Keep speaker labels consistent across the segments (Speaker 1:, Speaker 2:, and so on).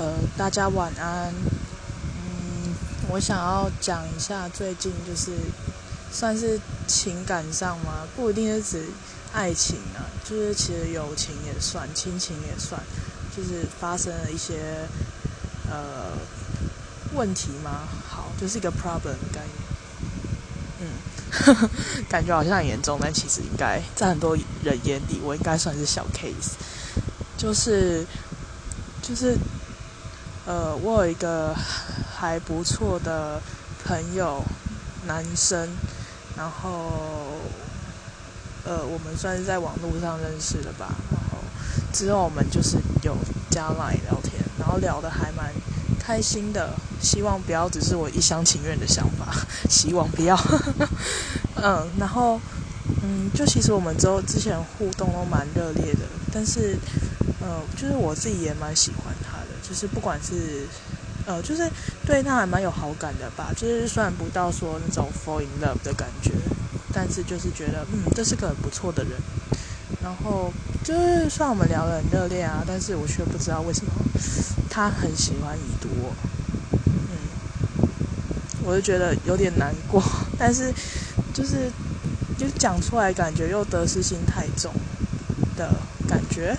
Speaker 1: 呃，大家晚安。嗯，我想要讲一下最近就是算是情感上吗，不一定是指爱情啊，就是其实友情也算，亲情也算，就是发生了一些呃问题吗？好，就是一个 problem 概念。嗯，感觉好像很严重，但其实应该在很多人眼里，我应该算是小 case。就是就是。呃，我有一个还不错的朋友，男生，然后，呃，我们算是在网络上认识的吧。然后之后我们就是有加麦聊天，然后聊的还蛮开心的。希望不要只是我一厢情愿的想法，希望不要。嗯，然后，嗯，就其实我们之后之前互动都蛮热烈的，但是，呃，就是我自己也蛮喜欢他。就是不管是，呃，就是对他还蛮有好感的吧。就是算不到说那种 fall in love 的感觉，但是就是觉得，嗯，这是个很不错的人。然后就是算我们聊得很热烈啊，但是我却不知道为什么他很喜欢已读我。嗯，我就觉得有点难过，但是就是就讲出来，感觉又得失心太重的感觉，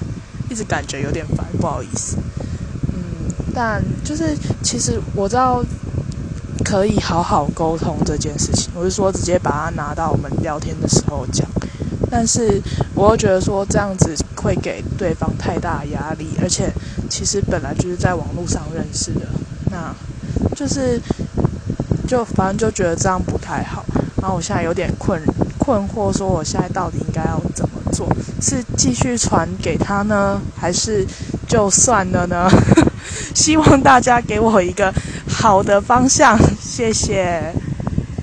Speaker 1: 一直感觉有点烦，不好意思。但就是，其实我知道可以好好沟通这件事情。我是说，直接把它拿到我们聊天的时候讲。但是，我又觉得说这样子会给对方太大压力，而且其实本来就是在网络上认识的，那就是就反正就觉得这样不太好。然后我现在有点困困惑，说我现在到底应该要怎么做？是继续传给他呢，还是就算了呢？希望大家给我一个好的方向，谢谢。